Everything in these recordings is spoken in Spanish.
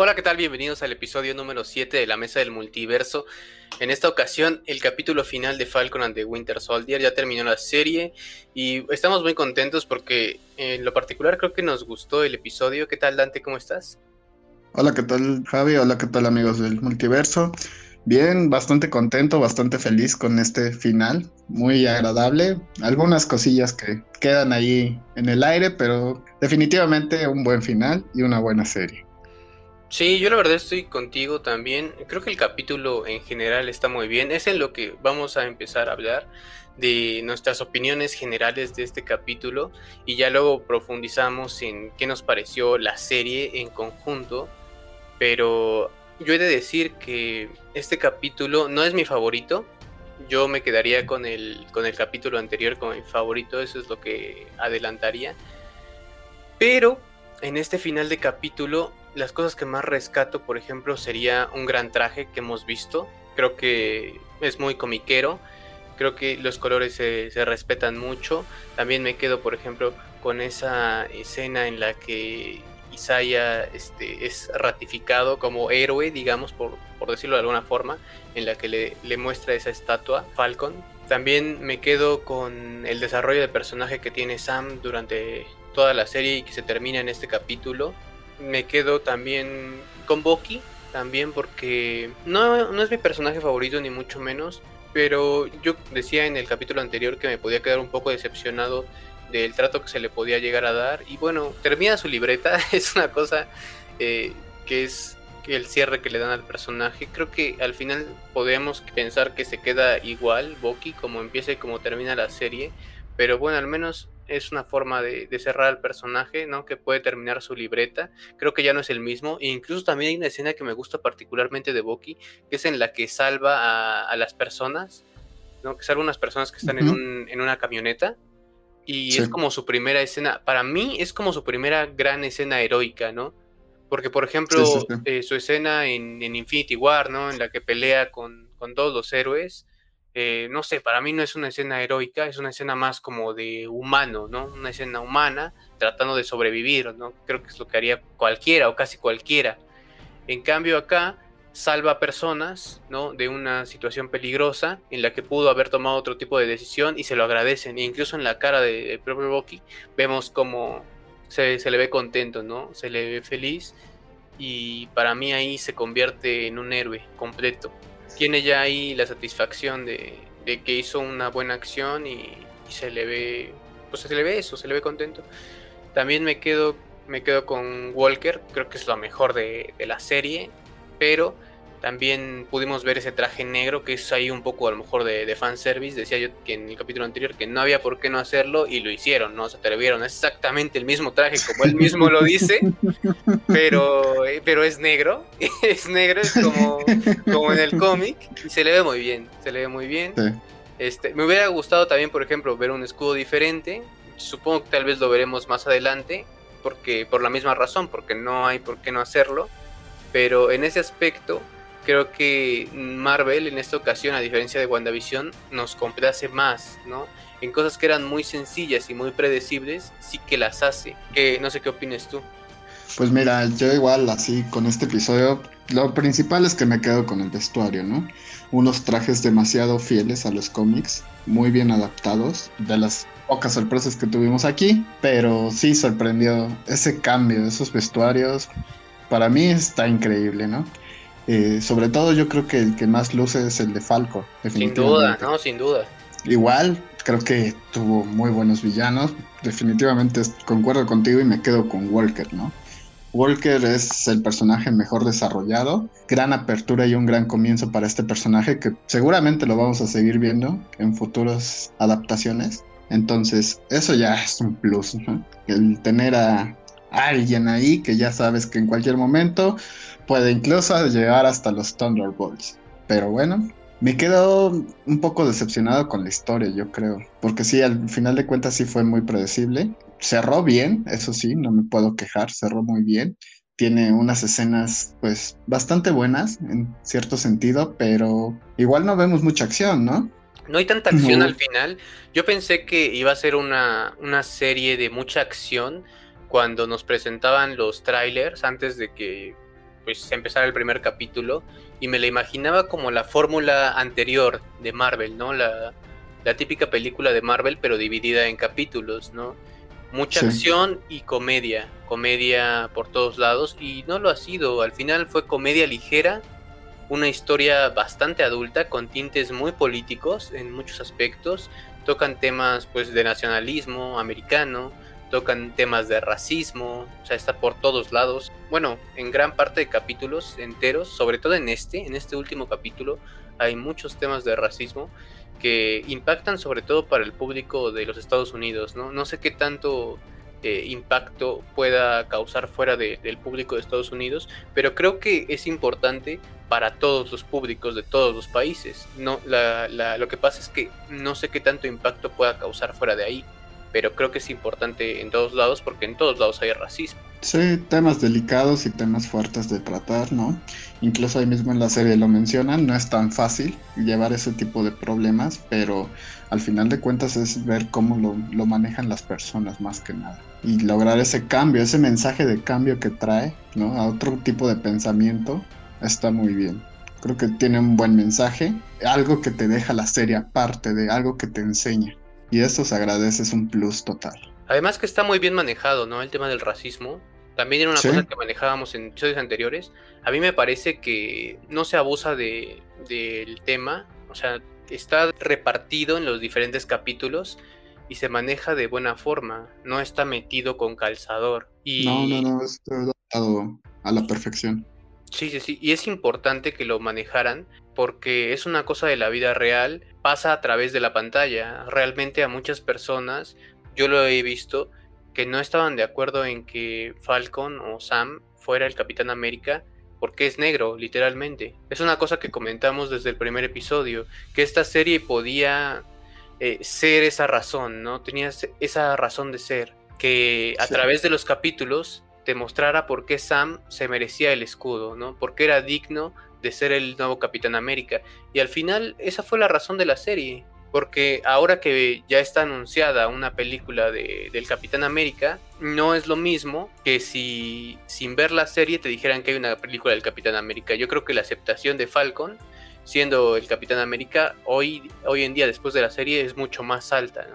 Hola, ¿qué tal? Bienvenidos al episodio número 7 de la Mesa del Multiverso. En esta ocasión, el capítulo final de Falcon and the Winter Soldier ya terminó la serie y estamos muy contentos porque en lo particular creo que nos gustó el episodio. ¿Qué tal, Dante? ¿Cómo estás? Hola, ¿qué tal, Javi? Hola, ¿qué tal, amigos del Multiverso? Bien, bastante contento, bastante feliz con este final, muy agradable. Algunas cosillas que quedan ahí en el aire, pero definitivamente un buen final y una buena serie. Sí, yo la verdad estoy contigo también. Creo que el capítulo en general está muy bien. Es en lo que vamos a empezar a hablar de nuestras opiniones generales de este capítulo y ya luego profundizamos en qué nos pareció la serie en conjunto. Pero yo he de decir que este capítulo no es mi favorito. Yo me quedaría con el, con el capítulo anterior como mi favorito, eso es lo que adelantaría. Pero en este final de capítulo las cosas que más rescato, por ejemplo, sería un gran traje que hemos visto. Creo que es muy comiquero. Creo que los colores se, respetan mucho. También me quedo, por ejemplo, con esa escena en la que Isaiah este, es ratificado como héroe, digamos, por, por decirlo de alguna forma, en la que le, le muestra esa estatua, Falcon. También me quedo con el desarrollo de personaje que tiene Sam durante toda la serie y que se termina en este capítulo me quedo también con Bucky, también porque no, no es mi personaje favorito ni mucho menos, pero yo decía en el capítulo anterior que me podía quedar un poco decepcionado del trato que se le podía llegar a dar y bueno, termina su libreta, es una cosa eh, que es el cierre que le dan al personaje. Creo que al final podemos pensar que se queda igual Bucky como empieza y como termina la serie, pero bueno, al menos es una forma de, cerrar al personaje, ¿no? Que puede terminar su libreta. Creo que ya no es el mismo. E incluso también hay una escena que me gusta particularmente de Bucky, que es en la que salva a, las personas, ¿no? Que salva a unas personas que están en, una camioneta. Y es como su primera escena. Para mí es como su primera gran escena heroica, ¿no? Porque, por ejemplo, eh, su escena en, Infinity War, ¿no? En la que pelea con, con todos los héroes eh, no sé, para mí no es una escena heroica, es una escena más como de humano, ¿no? Una escena humana tratando de sobrevivir, ¿no? Creo que es lo que haría cualquiera o casi cualquiera. En cambio acá salva personas, ¿no? De una situación peligrosa en la que pudo haber tomado otro tipo de decisión y se lo agradecen. E incluso en la cara del propio Bucky vemos como se, se le ve contento, ¿no? Se le ve feliz y para mí ahí se convierte en un héroe completo tiene ya ahí la satisfacción de, que hizo una buena acción y, se le ve, pues se le ve eso, se le ve contento. También me quedo, me quedo con Walker, creo que es lo mejor de, de la serie, pero también pudimos ver ese traje negro que es ahí un poco a lo mejor de, de fanservice. Decía yo que en el capítulo anterior que no había por qué no hacerlo y lo hicieron, ¿no? Se atrevieron. Es exactamente el mismo traje como él mismo lo dice, pero, eh, pero es negro. es negro, es como, como en el cómic y se le ve muy bien. Se le ve muy bien. Este, me hubiera gustado también, por ejemplo, ver un escudo diferente. Supongo que tal vez lo veremos más adelante. porque por la misma razón, porque no hay por qué no hacerlo, pero en ese aspecto creo que Marvel en esta ocasión, a diferencia de WandaVision, nos complace más, ¿no? En cosas que eran muy sencillas y muy predecibles, sí que las hace. Que no sé qué opines tú. Pues mira, yo igual así con este episodio, lo principal es que me quedo con el vestuario, ¿no? Unos trajes demasiado fieles a los cómics, muy bien adaptados, de las pocas sorpresas que tuvimos aquí, pero sí sorprendió ese cambio de esos vestuarios. Para mí está increíble, ¿no? Eh, sobre todo yo creo que el que más luce es el de Falco. Sin duda, no, sin duda. Igual, creo que tuvo muy buenos villanos. Definitivamente concuerdo contigo y me quedo con Walker, ¿no? Walker es el personaje mejor desarrollado, gran apertura y un gran comienzo para este personaje que seguramente lo vamos a seguir viendo en futuras adaptaciones. Entonces, eso ya es un plus, ¿no? El tener a alguien ahí que ya sabes que en cualquier momento puede incluso llegar hasta los Thunderbolts. Pero bueno, me quedo un poco decepcionado con la historia, yo creo. Porque sí, al final de cuentas sí fue muy predecible. Cerró bien, eso sí, no me puedo quejar, cerró muy bien. Tiene unas escenas, pues, bastante buenas en cierto sentido, pero igual no vemos mucha acción, ¿no? No hay tanta acción al final. Yo pensé que iba a ser una, una serie de mucha acción cuando nos presentaban los trailers antes de que pues empezara el primer capítulo y me la imaginaba como la fórmula anterior de Marvel, ¿no? La, típica película de Marvel, pero dividida en capítulos, ¿no? Mucha acción y comedia, comedia por todos lados, y no lo ha sido. Al final fue comedia ligera, una historia bastante adulta, con tintes muy políticos en muchos aspectos. Tocan temas pues de nacionalismo americano, tocan temas de racismo, o sea, está por todos lados. Bueno, en gran parte de capítulos enteros, sobre todo en este, en este último capítulo, hay muchos temas de racismo que impactan sobre todo para el público de los Estados Unidos, ¿no? No sé qué tanto eh, impacto pueda causar fuera del público de Estados Unidos, pero creo que es importante para todos los públicos de todos los países. No, lo que pasa es que no sé qué tanto impacto pueda causar fuera de ahí pero creo que es importante en todos lados porque en todos lados hay racismo. Sí, temas delicados y temas fuertes de tratar, ¿no? Incluso ahí mismo en la serie lo mencionan, no es tan fácil llevar ese tipo de problemas, pero al final de cuentas es ver cómo lo, manejan las personas más que nada. Y lograr ese cambio, ese mensaje de cambio que trae, ¿no? A otro tipo de pensamiento, está muy bien. Creo que tiene un buen mensaje, algo que te deja la serie aparte de algo que te enseña. Y eso se agradece, es un plus total. Además que está muy bien manejado, ¿no? El tema del racismo. También era una cosa que manejábamos en episodios anteriores. A mí me parece que no se abusa de, del tema. O sea, está repartido en los diferentes capítulos y se maneja de buena forma. No está metido con calzador. Y... No, no, no, está adaptado a la perfección. Sí, sí, sí. Y es importante que lo manejaran porque es una cosa de la vida real, pasa a través de la pantalla. Realmente a muchas personas, yo lo he visto, que no estaban de acuerdo en que Falcon o Sam fuera el Capitán América porque es negro, literalmente. Es una cosa que comentamos desde el primer episodio, que esta serie podía eh, ser esa razón, ¿no? Tenía esa razón de ser, que a través de los capítulos te mostrara por qué Sam se merecía el escudo, ¿no? Porque era digno de ser el nuevo Capitán América. Y al final esa fue la razón de la serie. Porque ahora que ya está anunciada una película de, del Capitán América, no es lo mismo que si sin ver la serie te dijeran que hay una película del Capitán América. Yo creo que la aceptación de Falcon, siendo el Capitán América, hoy, hoy en día después de la serie es mucho más alta.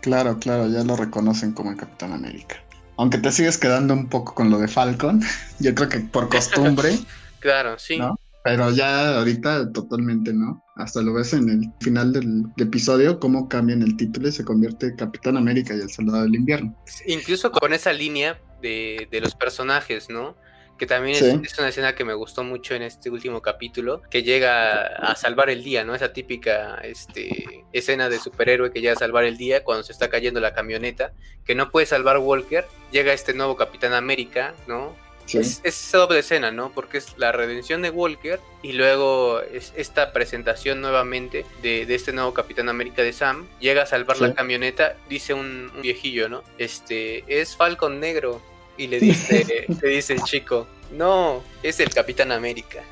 Claro, claro, ya lo reconocen como el Capitán América. Aunque te sigues quedando un poco con lo de Falcon, yo creo que por costumbre. claro, sí. Pero ya ahorita totalmente no. Hasta lo ves en el final del, episodio, cómo cambian el título y se convierte Capitán América y el Soldado del Invierno. Incluso con esa línea de, los personajes, ¿no? Que también es, una escena que me gustó mucho en este último capítulo, que llega a salvar el día, ¿no? Esa típica este, escena de superhéroe que llega a salvar el día cuando se está cayendo la camioneta, que no puede salvar Walker, llega este nuevo Capitán América, ¿no? Es, esa doble escena, ¿no? Porque es la redención de Walker y luego es esta presentación nuevamente de, este nuevo Capitán América de Sam. Llega a salvar la camioneta, dice un, viejillo, ¿no? Este, es Falcon Negro. Y le dice, le dice el chico, no, es el Capitán América.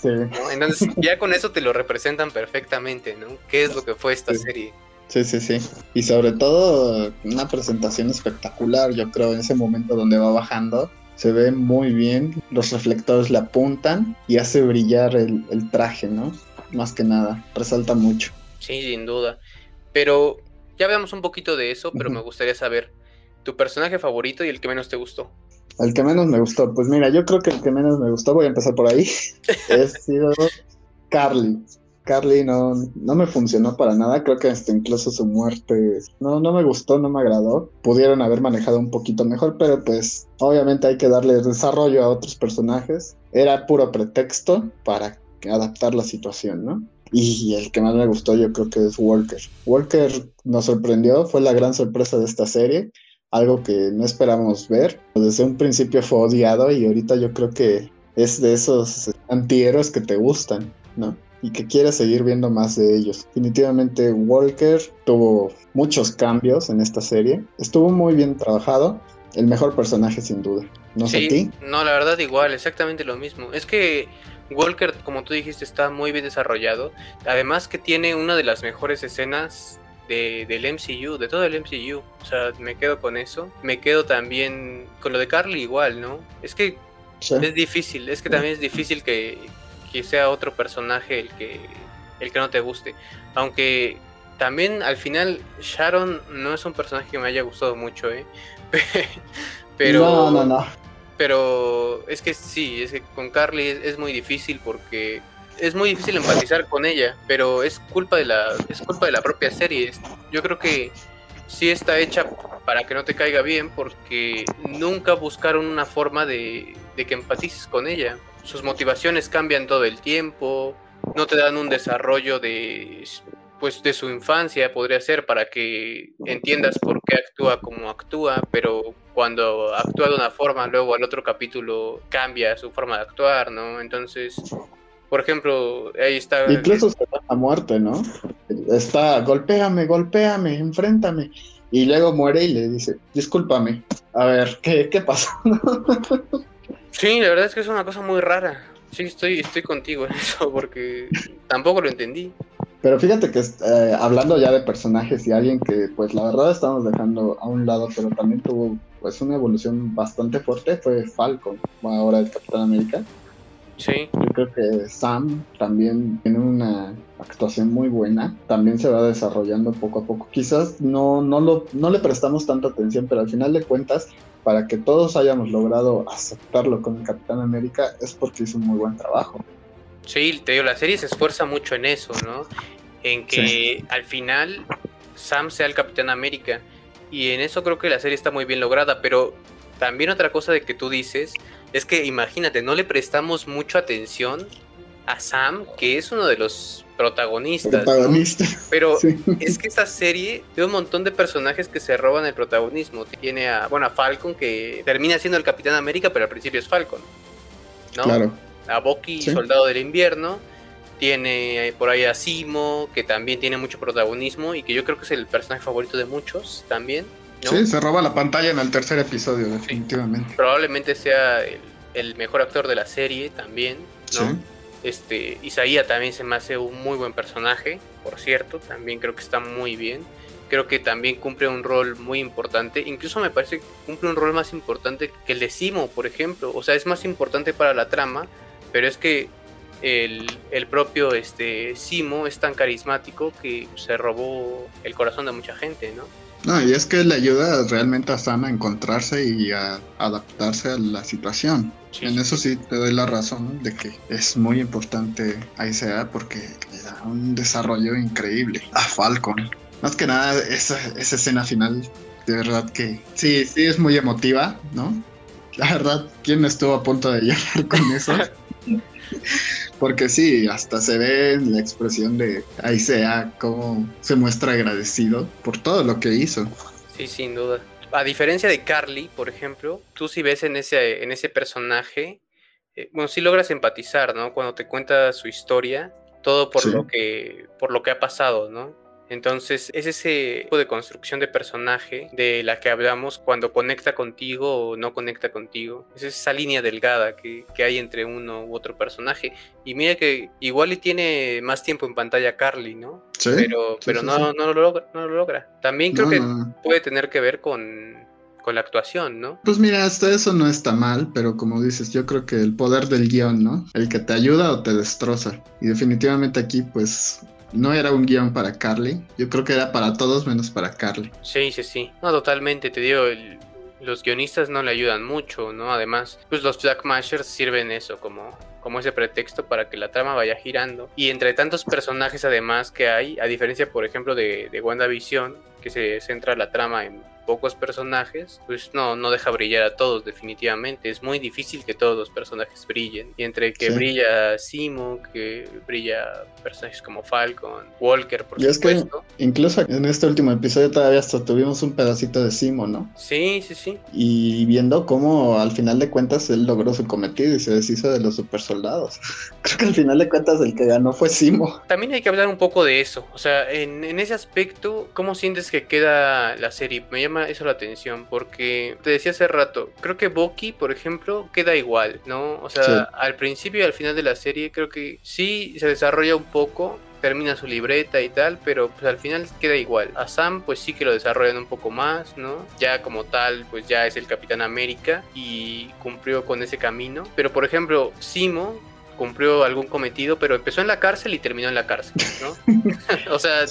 Sí. Entonces ya con eso te lo representan perfectamente, ¿no? ¿Qué es lo que fue esta serie? Sí, sí, sí. Y sobre todo una presentación espectacular, yo creo, en ese momento donde va bajando. Se ve muy bien, los reflectores le apuntan y hace brillar el, el traje, ¿no? Más que nada, resalta mucho. Sí, sin duda. Pero ya veamos un poquito de eso, pero me gustaría saber tu personaje favorito y el que menos te gustó. El que menos me gustó, pues mira, yo creo que el que menos me gustó, voy a empezar por ahí, es sido Carly. Carly no, no me funcionó para nada, creo que hasta incluso su muerte no, no me gustó, no me agradó. Pudieron haber manejado un poquito mejor, pero pues obviamente hay que darle desarrollo a otros personajes. Era puro pretexto para adaptar la situación, ¿no? Y el que más me gustó yo creo que es Walker. Walker nos sorprendió, fue la gran sorpresa de esta serie, algo que no esperábamos ver. Desde un principio fue odiado y ahorita yo creo que es de esos antihéroes que te gustan, ¿no? Y que quieres seguir viendo más de ellos. Definitivamente Walker tuvo muchos cambios en esta serie. Estuvo muy bien trabajado. El mejor personaje sin duda. No sé a ti. No, la verdad igual, exactamente lo mismo. Es que Walker, como tú dijiste, está muy bien desarrollado. Además que tiene una de las mejores escenas de, del MCU, de todo el MCU. O sea, me quedo con eso. Me quedo también con lo de Carly igual, ¿no? Es que es difícil, es que también es difícil que, que, sea otro personaje el que, el que no te guste. Aunque también al final Sharon no es un personaje que me haya gustado mucho, ¿eh? Pero... No, no, no. Pero es que sí, es que con Carly es, muy difícil porque es muy difícil empatizar con ella, pero es culpa de la es culpa de la propia serie. Yo creo que sí está hecha para que no te caiga bien porque nunca buscaron una forma de, de que empatices con ella. Sus motivaciones cambian todo el tiempo, no te dan un desarrollo de pues de su infancia podría ser para que entiendas por qué actúa como actúa, pero cuando actúa de una forma, luego al otro capítulo cambia su forma de actuar, ¿no? Entonces, por ejemplo, ahí está... Incluso se da a muerte, ¿no? Está, golpéame, golpéame, enfréntame. Y luego muere y le dice, discúlpame. A ver, ¿qué, qué pasó? sí, la verdad es que es una cosa muy rara. Sí, estoy, estoy contigo en eso, porque tampoco lo entendí. Pero fíjate que eh, hablando ya de personajes y alguien que pues la verdad estamos dejando a un lado, pero también tuvo pues una evolución bastante fuerte, fue Falcon, ahora el Capitán América. Sí. Yo creo que Sam también tiene una actuación muy buena, también se va desarrollando poco a poco. Quizás no, no, lo, no le prestamos tanta atención, pero al final de cuentas, para que todos hayamos logrado aceptarlo como Capitán América, es porque hizo un muy buen trabajo. Sí, te digo, la serie se esfuerza mucho en eso, ¿no? En que al final Sam sea el Capitán América. Y en eso creo que la serie está muy bien lograda, pero también otra cosa de que tú dices es que imagínate, no le prestamos mucha atención a Sam, que es uno de los protagonistas. Pero es que esta serie tiene un montón de personajes que se roban el protagonismo. Tiene a, bueno, a Falcon, que termina siendo el Capitán América, pero al principio es Falcon. ¿no? Claro a Bucky, Soldado del Invierno. Tiene por ahí a Simo, que también tiene mucho protagonismo y que yo creo que es el personaje favorito de muchos también. Sí, se roba la pantalla en el tercer episodio, definitivamente. Probablemente sea el, mejor actor de la serie también, ¿no? Este, Isaías también se me hace un muy buen personaje, por cierto, también creo que está muy bien. Creo que también cumple un rol muy importante, incluso me parece que cumple un rol más importante que el de Simo, por ejemplo. O sea, es más importante para la trama pero es que el, propio este, Simo es tan carismático que se robó el corazón de mucha gente, ¿no? No, y es que le ayuda realmente a Sam a encontrarse y a adaptarse a la situación. en eso sí te doy la razón de que es muy importante a sea porque le da un desarrollo increíble a Falcon. Más que nada, esa, esa escena final, de verdad que sí, sí es muy emotiva, ¿no? La verdad, ¿quién estuvo a punto de llorar con eso? Porque sí, hasta se ve en la expresión de Aisea cómo se muestra agradecido por todo lo que hizo. Sí, sin duda. A diferencia de Carly, por ejemplo, tú si ves en ese, en ese personaje, eh, bueno, sí logras empatizar, ¿no? Cuando te cuenta su historia, todo por lo que por lo que ha pasado, ¿no? Entonces es ese tipo de construcción de personaje de la que hablamos cuando conecta contigo o no conecta contigo. Es esa línea delgada que, hay entre uno u otro personaje. Y mira que igual y tiene más tiempo en pantalla Carly, ¿no? Sí, pero pero no, no, lo logra, no lo logra. También creo que puede tener que ver con con la actuación, ¿no? Pues mira, hasta eso no está mal, pero como dices, yo creo que el poder del guion, ¿no? El que te ayuda o te destroza. Y definitivamente aquí, pues, no era un guion para Carly. Yo creo que era para todos menos para Carly. Sí, sí, sí. No, totalmente, te digo, los guionistas no le ayudan mucho, ¿no? Además, pues los Black Mashers sirven eso como como ese pretexto para que la trama vaya girando. Y entre tantos personajes además que hay, a diferencia por ejemplo de, de WandaVision, que se centra la trama en pocos personajes, pues no, no deja brillar a todos definitivamente. Es muy difícil que todos los personajes brillen. Y entre que brilla Simo, que brilla personajes como Falcon, Walker, por y supuesto. Es que incluso en este último episodio todavía hasta tuvimos un pedacito de Simo, ¿no? Sí, sí, sí. Y viendo cómo al final de cuentas él logró su cometido y se deshizo de los super soldados. Creo que al final de cuentas el que ganó fue Simo. También hay que hablar un poco de eso. O sea, en, en ese aspecto, ¿cómo sientes que queda la serie? Me llama eso la atención porque te decía hace rato, creo que Boki, por ejemplo, queda igual, ¿no? O sea, al principio y al final de la serie creo que sí se desarrolla un poco, termina su libreta y tal, pero pues al final queda igual. A Sam pues sí que lo desarrollan un poco más, ¿no? Ya como tal pues ya es el Capitán América y cumplió con ese camino. Pero por ejemplo, Simo cumplió algún cometido, pero empezó en la cárcel y terminó en la cárcel, ¿no? o sea,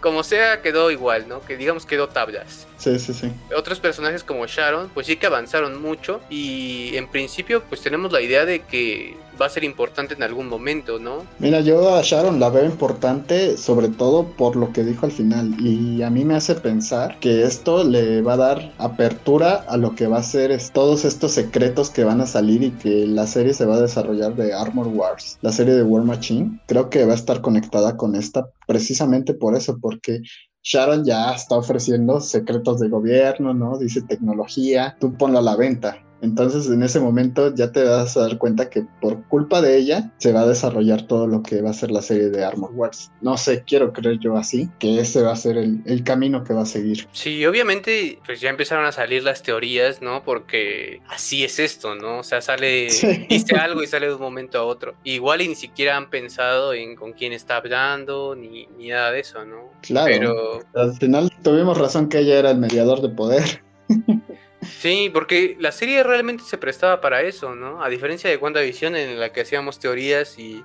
como sea, quedó igual, ¿no? Que digamos quedó tablas. Sí, sí, sí. Otros personajes como Sharon, pues sí que avanzaron mucho y en principio pues tenemos la idea de que va a ser importante en algún momento, ¿no? Mira, yo a Sharon la veo importante sobre todo por lo que dijo al final y a mí me hace pensar que esto le va a dar apertura a lo que va a ser todos estos secretos que van a salir y que la serie se va a desarrollar de Armor Wars, la serie de War Machine. Creo que va a estar conectada con esta precisamente por eso, porque Sharon ya está ofreciendo secretos de gobierno, ¿no? Dice tecnología, tú ponlo a la venta. Entonces en ese momento ya te vas a dar cuenta que por culpa de ella se va a desarrollar todo lo que va a ser la serie de Armor Wars. No sé, quiero creer yo así, que ese va a ser el, camino que va a seguir. Sí, obviamente pues ya empezaron a salir las teorías, ¿no? Porque así es esto, ¿no? O sea, sale, dice algo y sale de un momento a otro. Igual y ni siquiera han pensado en con quién está hablando, ni, ni nada de eso, ¿no? Claro. Pero al final tuvimos razón que ella era el mediador de poder. Sí, porque la serie realmente se prestaba para eso, ¿no? A diferencia de WandaVision en la que hacíamos teorías y,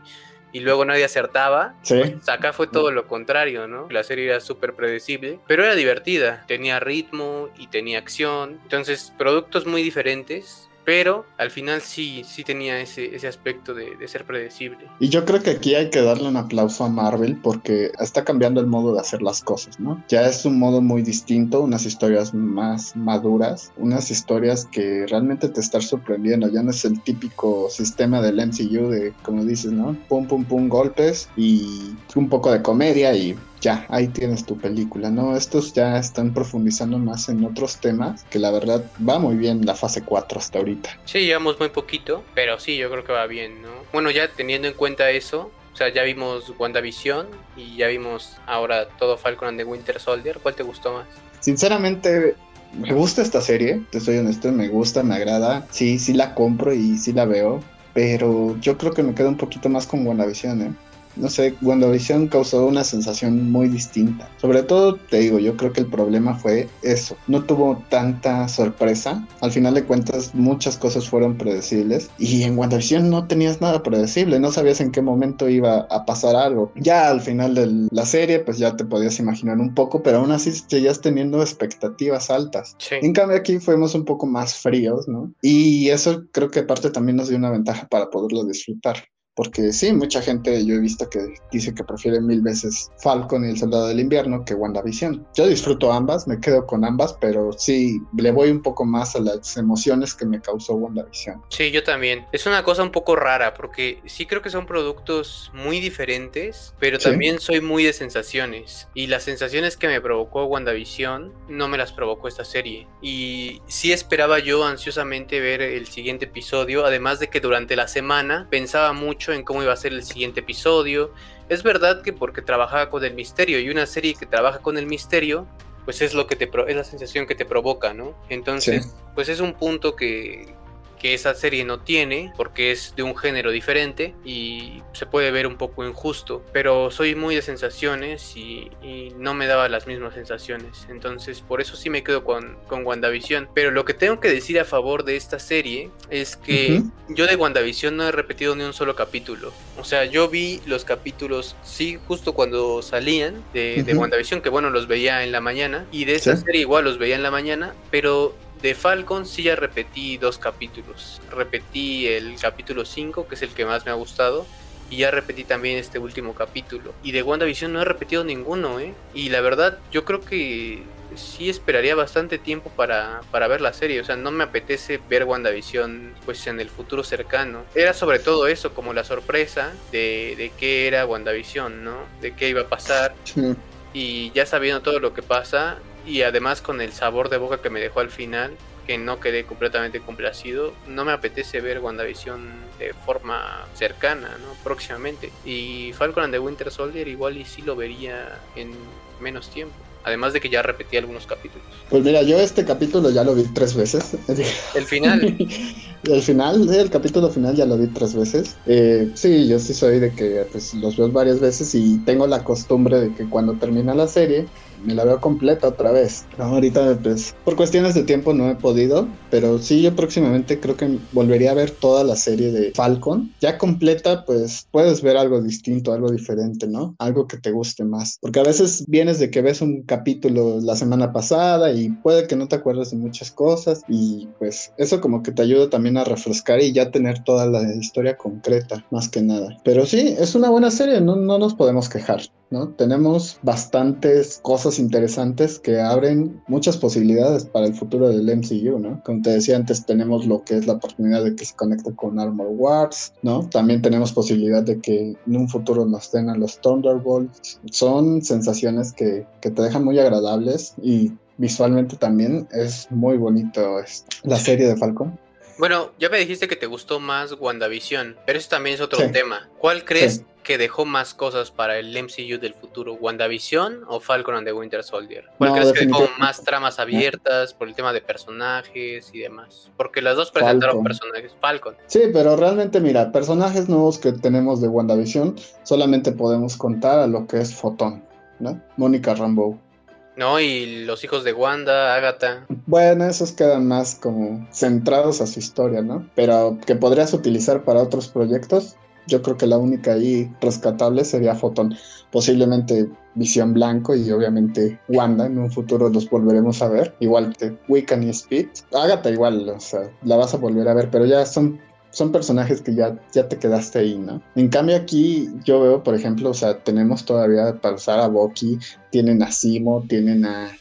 y luego nadie acertaba. Sí. Pues acá fue todo lo contrario, ¿no? La serie era súper predecible, pero era divertida. Tenía ritmo y tenía acción. Entonces, productos muy diferentes pero al final sí, sí tenía ese, ese aspecto de, de, ser predecible. Y yo creo que aquí hay que darle un aplauso a Marvel porque está cambiando el modo de hacer las cosas, ¿no? Ya es un modo muy distinto, unas historias más maduras, unas historias que realmente te están sorprendiendo, ya no es el típico sistema del MCU de, como dices, ¿no? Pum, pum, pum, golpes y un poco de comedia y ya, ahí tienes tu película, ¿no? Estos ya están profundizando más en otros temas, que la verdad va muy bien la fase 4 hasta ahorita. Sí, llevamos muy poquito, pero sí, yo creo que va bien, ¿no? Bueno, ya teniendo en cuenta eso, o sea, ya vimos WandaVision y ya vimos ahora todo Falcon and the Winter Soldier, ¿cuál te gustó más? Sinceramente, me gusta esta serie, te soy honesto, me gusta, me agrada, sí, sí la compro y sí la veo, pero yo creo que me quedo un poquito más con WandaVision, ¿eh? No sé, WandaVision causó una sensación muy distinta. Sobre todo, te digo, yo creo que el problema fue eso. No tuvo tanta sorpresa. Al final de cuentas, muchas cosas fueron predecibles. Y en WandaVision no tenías nada predecible. No sabías en qué momento iba a pasar algo. Ya al final de la serie, pues ya te podías imaginar un poco, pero aún así seguías teniendo expectativas altas. En cambio, aquí fuimos un poco más fríos, ¿no? Y eso creo que parte también nos dio una ventaja para poderlo disfrutar. Porque sí, mucha gente yo he visto que dice que prefiere mil veces Falcon y el Soldado del Invierno que WandaVision. Yo disfruto ambas, me quedo con ambas, pero sí, le voy un poco más a las emociones que me causó WandaVision. Sí, yo también. Es una cosa un poco rara porque sí creo que son productos muy diferentes, pero también soy muy de sensaciones. Y las sensaciones que me provocó WandaVision no me las provocó esta serie. Y sí esperaba yo ansiosamente ver el siguiente episodio, además de que durante la semana pensaba mucho mucho en cómo iba a ser el siguiente episodio. Es verdad que porque trabajaba con el misterio y una serie que trabaja con el misterio, pues es lo que te es la sensación que te provoca, ¿no? Entonces, pues es un punto que, que esa serie no tiene porque es de un género diferente y se puede ver un poco injusto, pero soy muy de sensaciones y, no me daba las mismas sensaciones, entonces por eso sí me quedo con, con WandaVision, pero lo que tengo que decir a favor de esta serie es que yo de WandaVision no he repetido ni un solo capítulo, o sea, yo vi los capítulos, sí, justo cuando salían de, WandaVision, que bueno, los veía en la mañana, y de esa serie igual los veía en la mañana, pero de Falcon sí ya repetí dos capítulos. Repetí el capítulo 5, que es el que más me ha gustado. Y ya repetí también este último capítulo. Y de WandaVision no he repetido ninguno, ¿eh? Y la verdad, yo creo que sí esperaría bastante tiempo para, para ver la serie. O sea, no me apetece ver WandaVision pues en el futuro cercano. Era sobre todo eso, como la sorpresa de, de qué era WandaVision, ¿no? De qué iba a pasar. Y ya sabiendo todo lo que pasa, y además con el sabor de boca que me dejó al final, que no quedé completamente complacido, no me apetece ver WandaVision de forma cercana, ¿no? Próximamente. Y Falcon and the Winter Soldier igual y sí lo vería en menos tiempo. Además de que ya repetí algunos capítulos. Pues mira, yo este capítulo ya lo vi tres veces. El final. el final, el capítulo final ya lo vi tres veces. Eh, sí, yo sí soy de que pues, los veo varias veces y tengo la costumbre de que cuando termina la serie me la veo completa otra vez. ahorita, pues, por cuestiones de tiempo no he podido, pero sí, yo próximamente creo que volvería a ver toda la serie de Falcon. Ya completa, pues, puedes ver algo distinto, algo diferente, ¿no? Algo que te guste más. Porque a veces vienes de que ves un capítulo la semana pasada y puede que no te acuerdes de muchas cosas y pues eso como que te ayuda también a refrescar y ya tener toda la historia concreta, más que nada. Pero sí, es una buena serie, no, no nos podemos quejar. ¿No? Tenemos bastantes cosas interesantes que abren muchas posibilidades para el futuro del MCU, ¿no? Como te decía antes, tenemos lo que es la oportunidad de que se conecte con Armor Wars, ¿no? También tenemos posibilidad de que en un futuro nos tengan los Thunderbolts. Son sensaciones que, que te dejan muy agradables y visualmente también es muy bonito la serie de Falcon. Bueno, ya me dijiste que te gustó más WandaVision, pero eso también es otro tema. ¿Cuál crees que dejó más cosas para el MCU del futuro? ¿WandaVision o Falcon and the Winter Soldier? ¿Cuál crees que dejó más tramas abiertas por el tema de personajes y demás? Porque las dos presentaron personajes. Falcon. Sí, pero realmente, mira, personajes nuevos que tenemos de WandaVision, solamente podemos contar a lo que es Photon, ¿no? Mónica Rambeau. No, y los hijos de Wanda, Agatha. Bueno, esos quedan más como centrados a su historia, ¿no? Pero que podrías utilizar para otros proyectos, yo creo que la única ahí rescatable sería Photon. Posiblemente Visión Blanco y obviamente Wanda. En un futuro los volveremos a ver. Igual que Wiccan y Speed. Agatha igual, o sea, la vas a volver a ver, pero ya son son personajes que ya, ya te quedaste ahí, ¿no? En cambio aquí yo veo, por ejemplo, o sea, tenemos todavía para usar a Bucky, tienen a Simo, tienen a,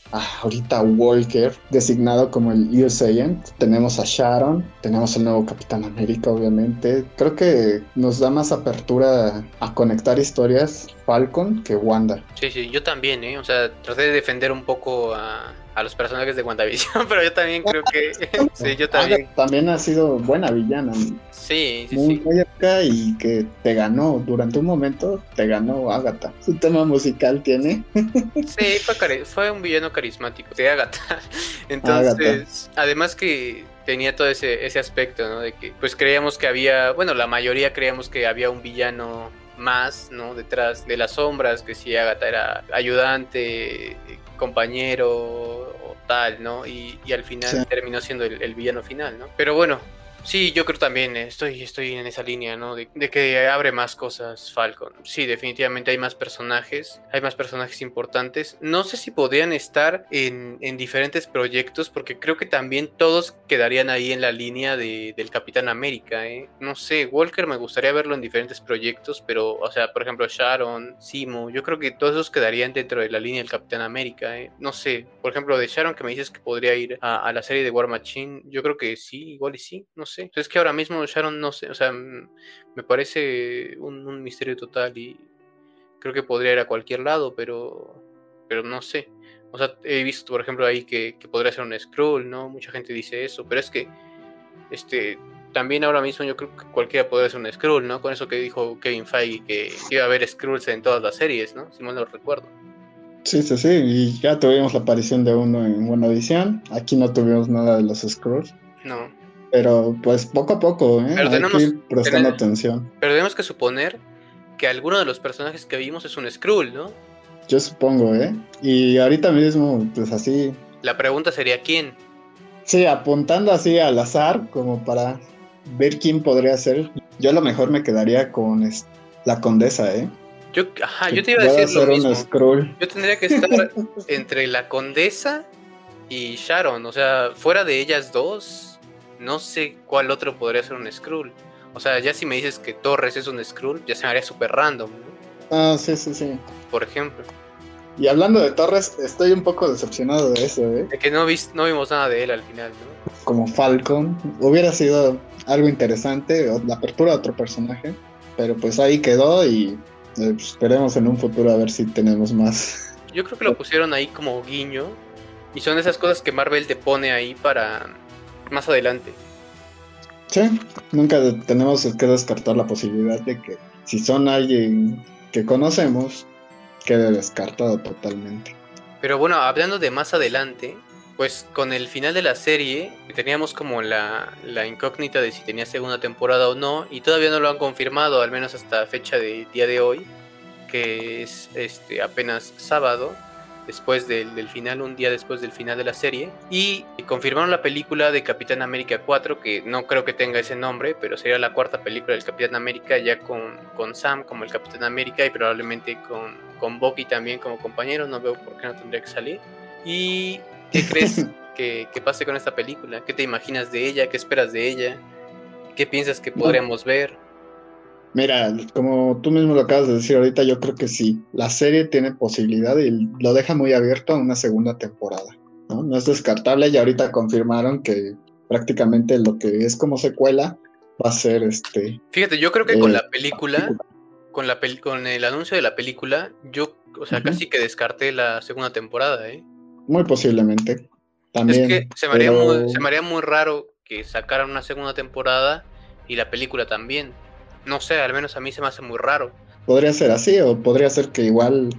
ahorita Walker, designado como el US Agent, tenemos a Sharon, tenemos el nuevo Capitán América, obviamente. Creo que nos da más apertura a conectar historias Falcon que Wanda. Sí, sí, yo también, ¿eh? O sea, traté de defender un poco a a los personajes de WandaVision, pero yo también creo que sí, yo también. también ha sido buena villana. Sí, sí, muy, sí. acá y que te ganó durante un momento, te ganó Agatha. Su tema musical tiene. sí, fue, fue un villano carismático de Agatha. Entonces, además que tenía todo ese, ese aspecto, ¿no? De que pues creíamos que había, bueno, la mayoría creíamos que había un villano más, ¿no? Detrás de las sombras, que si Agatha era ayudante, compañero tal, ¿no? Y, al final terminó siendo el, el, villano final, ¿no? Pero bueno, Sí, yo creo también, eh, estoy, estoy en esa línea, ¿no? De, que abre más cosas Falcon. Sí, definitivamente hay más personajes, hay más personajes importantes. No sé si podrían estar en, diferentes proyectos, porque creo que también todos quedarían ahí en la línea de, del Capitán América, ¿eh? No sé, Walker me gustaría verlo en diferentes proyectos, pero, o sea, por ejemplo, Sharon, Simo, yo creo que todos esos quedarían dentro de la línea del Capitán América, ¿eh? No sé, por ejemplo, de Sharon que me dices que podría ir a la serie de War Machine, yo creo que sí, igual y sí, no sé. Es que ahora mismo Sharon no sé, o sea, me parece un, misterio total y creo que podría ir a cualquier lado, pero, pero no sé. O sea, he visto, por ejemplo, ahí que, podría ser un scroll, ¿no? Mucha gente dice eso, pero es que este, también ahora mismo yo creo que cualquiera podría ser un Skrull, ¿no? Con eso que dijo Kevin Feige, que iba a haber Skrulls en todas las series, ¿no? Si mal no recuerdo. Sí, sí, sí, y ya tuvimos la aparición de uno en Buena Visión. Aquí no tuvimos nada de los Skrulls. No. Pero pues poco a poco, ¿eh? Pero Hay tenemos- que ir prestando tenemos- atención. Pero tenemos que suponer que alguno de los personajes que vimos es un Skrull, ¿no? Yo supongo, ¿eh? Y ahorita mismo, pues así, La pregunta sería quién. sí, apuntando así al azar, como para ver quién podría ser. Yo a lo mejor me quedaría con la condesa, ¿eh? Yo, ajá, yo te iba a decir lo mismo. Yo tendría que estar entre la condesa y Sharon. O sea, fuera de ellas dos, no sé cuál otro podría ser un Skrull. O sea, ya si me dices que Torres es un Skrull, ya se me haría súper random, ¿no? Ah, sí, sí, sí. Por ejemplo. Y hablando de Torres, estoy un poco decepcionado de eso, ¿eh? De que no, no vimos nada de él al final, ¿no? Como Falcon, hubiera sido algo interesante, la apertura de otro personaje, pero pues ahí quedó y eh, pues, esperemos en un futuro a ver si tenemos más. Yo creo que lo pusieron ahí como guiño. Y son esas cosas que Marvel te pone ahí para más adelante. Sí, nunca tenemos que descartar la posibilidad de que si son alguien que conocemos, quede descartado totalmente. Pero bueno, hablando de más adelante, pues con el final de la serie teníamos como la, la incógnita de si tenía segunda temporada o no, y todavía no lo han confirmado, al menos hasta fecha de día de hoy, que es este apenas sábado, después del, del final, un día después del final de la serie, y confirmaron la película de Capitán América 4, que no creo que tenga ese nombre, pero sería la cuarta película del Capitán América, ya con, con Sam como el Capitán América y probablemente con, con Bucky también como compañero, no veo por qué no tendría que salir. ¿Y qué crees que, que pase con esta película? ¿Qué te imaginas de ella? ¿Qué esperas de ella? ¿Qué piensas que podríamos ver? Mira, como tú mismo lo acabas de decir ahorita, yo creo que sí, la serie tiene posibilidad y lo deja muy abierto a una segunda temporada. ¿no? No es descartable y ahorita confirmaron que prácticamente lo que es como secuela va a ser este... Fíjate, yo creo que con Eh, la película, con, la pel- con el anuncio de la película, yo, o sea, casi que descarté la segunda temporada, ¿eh? Muy posiblemente. También, es que se me, haría pero- muy, se me haría muy raro que sacaran una segunda temporada y la película también. No sé, al menos a mí se me hace muy raro. Podría ser así o podría ser que igual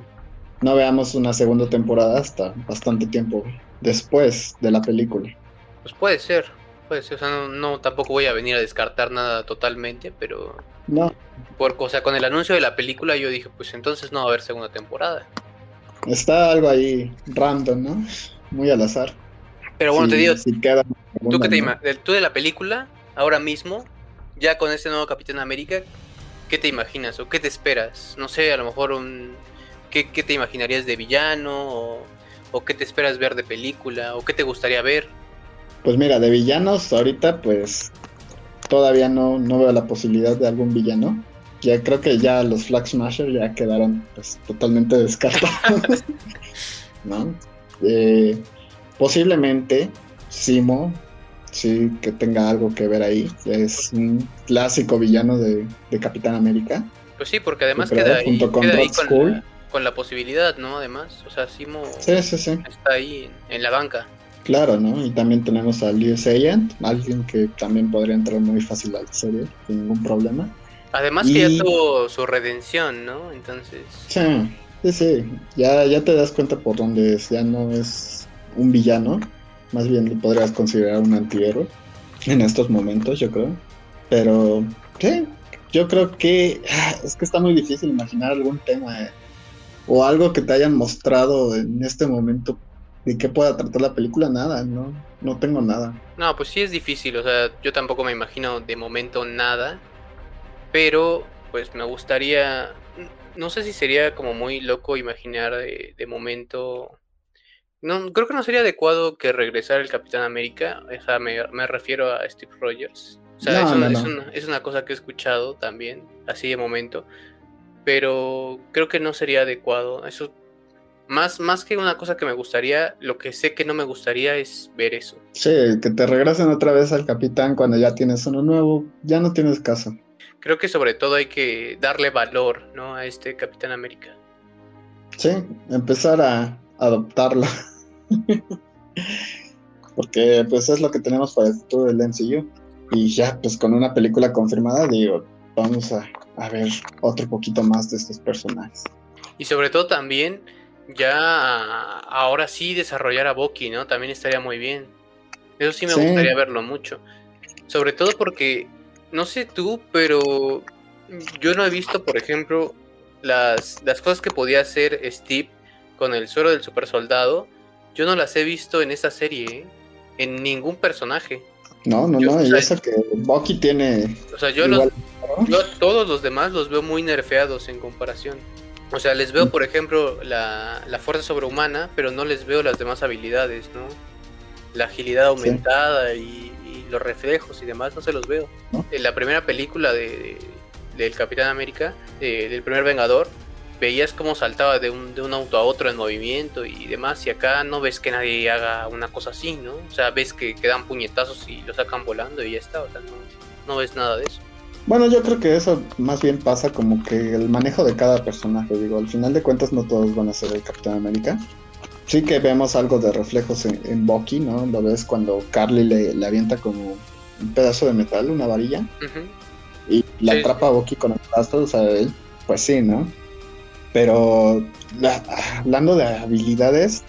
no veamos una segunda temporada hasta bastante tiempo después de la película. Pues puede ser, puede ser. O sea, no, no tampoco voy a venir a descartar nada totalmente, pero No, por, o sea, con el anuncio de la película yo dije, pues entonces no va a haber segunda temporada. está algo ahí random, ¿no? Muy al azar. Pero bueno, te digo, si queda ¿tú, qué te ¿no? tú de la película, ahora mismo, ya con este nuevo Capitán América, ¿qué te imaginas o qué te esperas? No sé, a lo mejor un... ¿Qué, te imaginarías de villano? O, o qué te esperas ver de película? ¿O qué te gustaría ver? Pues mira, de villanos ahorita pues todavía no, no veo la posibilidad de algún villano. Ya creo que ya los Flag Smasher ya quedaron pues totalmente descartados. ¿No? Eh, posiblemente Simo, sí que tenga algo que ver ahí. Es un clásico villano de, de Capitán América. Pues sí, porque además queda ahí, junto con queda ahí con, la, con la posibilidad, ¿no? Además, o sea, Simo Sí, sí, sí. está ahí en, en la banca. Claro, ¿no? Y también tenemos a Liu Seyant, alguien que también podría entrar muy fácil a la serie, sin ningún problema. Además que ya tuvo su redención, ¿no? Entonces, Sí, sí, sí. Ya, ya te das cuenta por dónde es. Ya no es un villano. Más bien lo podrías considerar un antihéroe en estos momentos, yo creo. Pero, sí, yo creo que ah, es que está muy difícil imaginar algún tema eh, o algo que te hayan mostrado en este momento de qué pueda tratar la película. Nada, no, no tengo nada. no, pues sí es difícil, o sea, yo tampoco me imagino de momento nada, pero pues me gustaría, no sé si sería como muy loco imaginar de, de momento, no, creo que no sería adecuado que regresara el Capitán América, o sea, me, me refiero a Steve Rogers. O sea, No, es, una, no, es no. una- es una cosa que he escuchado también, así de momento, pero creo que no sería adecuado. Eso, más, más que una cosa que me gustaría, lo que sé que no me gustaría es ver eso. Sí, que te regresen otra vez al capitán cuando ya tienes uno nuevo, ya no tienes caso. Creo que sobre todo hay que darle valor, ¿no? A este Capitán América. Sí, empezar a adoptarlo. Porque pues es lo que tenemos para el futuro del MCU. Y ya, pues con una película confirmada, digo, vamos a, a ver otro poquito más de estos personajes. Y sobre todo también, ya ahora sí desarrollar a Bucky, ¿no? También estaría muy bien. Eso sí me gustaría verlo mucho. Sobre todo porque, no sé tú, pero yo no he visto, por ejemplo, las, las cosas que podía hacer Steve con el suelo del super soldado. Yo no las he visto en esta serie, ¿eh? en ningún personaje. No, no, no, y eso que Bucky tiene. O sea, yo, los, yo todos los demás los veo muy nerfeados en comparación. O sea, les veo, mm. por ejemplo, la, la fuerza sobrehumana, pero no les veo las demás habilidades, ¿no? La agilidad aumentada y, los reflejos y demás, no se los veo. En la primera película de, del Capitán América, del primer Vengador, veías cómo saltaba de un, de un auto a otro en movimiento y demás, y acá no ves que nadie haga una cosa así, ¿no? O sea, ves que quedan puñetazos y lo sacan volando y ya está, o sea, no, no ves nada de eso. Bueno, yo creo que eso más bien pasa como que el manejo de cada personaje. Digo, al final de cuentas no todos van a ser el Capitán América. Sí que vemos algo de reflejos en, Bucky, ¿no? Lo ves cuando Carly le, avienta como un pedazo de metal, una varilla, y la atrapa a Bucky con el brazo, o sea, él, pues sí, ¿no? Pero hablando de habilidades,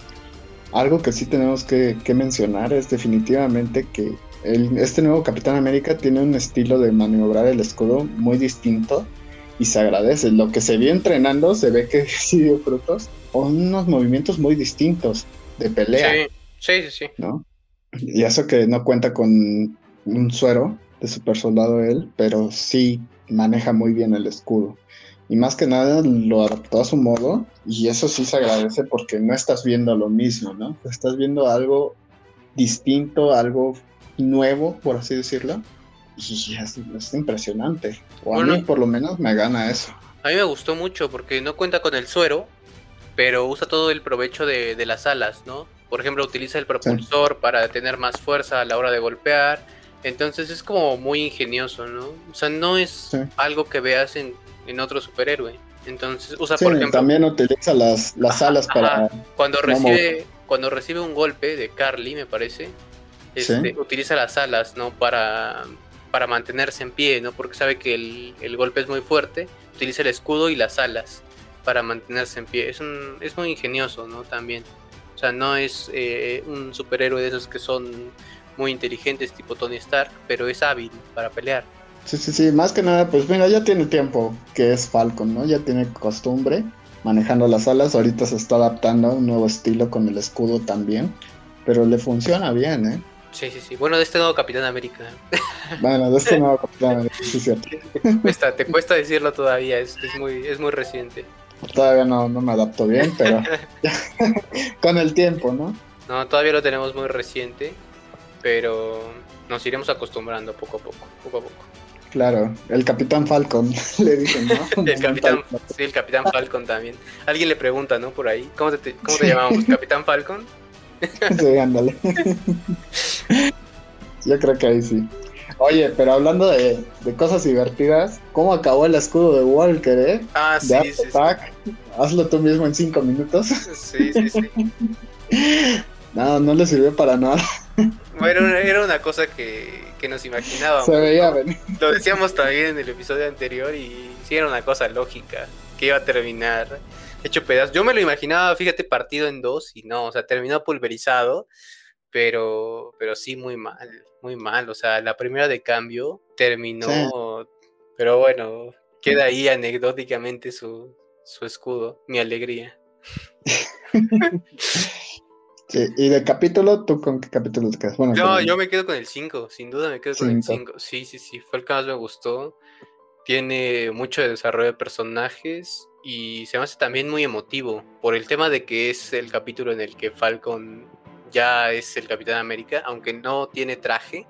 algo que sí tenemos que mencionar es definitivamente que este nuevo Capitán América tiene un estilo de maniobrar el escudo muy distinto y se agradece. Lo que se vio entrenando se ve que sí dio frutos, o unos movimientos muy distintos de pelea. Sí, sí, sí. ¿no? Y eso que no cuenta con un suero de super soldado él, pero sí maneja muy bien el escudo. Y más que nada lo adaptó a su modo y eso sí se agradece porque no estás viendo lo mismo, ¿no? Estás viendo algo distinto, algo nuevo, por así decirlo. Y es, impresionante. O a mí por lo menos me gana eso. A mí me gustó mucho porque no cuenta con el suero, pero usa todo el provecho de, las alas, ¿no? Por ejemplo, utiliza el propulsor para tener más fuerza a la hora de golpear. Entonces es como muy ingenioso, ¿no? O sea, no es algo que veas en, otro superhéroe. Entonces usa, por ejemplo... También utiliza las, las alas para... Cuando recibe, cuando recibe un golpe de Carly, me parece, este, utiliza las alas, ¿no? Para, para mantenerse en pie, ¿no? Porque sabe que el, golpe es muy fuerte. Utiliza el escudo y las alas para mantenerse en pie. Es, un, es muy ingenioso, ¿no? También. O sea, no es eh, un superhéroe de esos que son muy inteligentes tipo Tony Stark, pero es hábil para pelear. Sí, sí, sí, más que nada, pues mira, ya tiene tiempo que es Falcon, ¿no? Ya tiene costumbre manejando las alas, ahorita se está adaptando a un nuevo estilo con el escudo también, pero le funciona bien, ¿eh? Sí, sí, sí. Bueno, de este nuevo Capitán América. Bueno, de este nuevo Capitán América, sí, cierto. Te cuesta, decirlo todavía, es, muy, es muy reciente. Todavía no, no me adapto bien, pero con el tiempo, ¿no? No, todavía lo tenemos muy reciente, pero nos iremos acostumbrando poco a poco, poco a poco. Claro, el Capitán Falcon, le dicen, ¿no? el Capitán, sí, el Capitán Falcon también. Alguien le pregunta, ¿no? Por ahí, ¿cómo te, cómo te llamamos? ¿Capitán Falcon? Sí, ándale. Yo creo que ahí sí. Oye, pero hablando de, cosas divertidas, ¿cómo acabó el escudo de Walker, eh? Ah, sí, sí, Hazlo tú mismo en cinco minutos. Sí, sí, sí. no, no le sirvió para nada. Bueno, era una cosa que, nos imaginábamos. Se veía. Lo decíamos también en el episodio anterior y sí era una cosa lógica, que iba a terminar hecho pedazos. Yo me lo imaginaba, fíjate, partido en dos y no, o sea, terminó pulverizado, pero, pero sí muy mal, muy mal. O sea, la primera de cambio terminó, pero bueno, queda ahí anecdóticamente su, su escudo, mi alegría. Sí, y de capítulo, ¿tú con qué capítulo te quedas? Bueno, no, yo me quedo con el 5, sin duda me quedo con el 5. Sí, sí, sí, fue el que más me gustó. Tiene mucho desarrollo de personajes y se me hace también muy emotivo por el tema de que es el capítulo en el que Falcon ya es el Capitán América, aunque no tiene traje,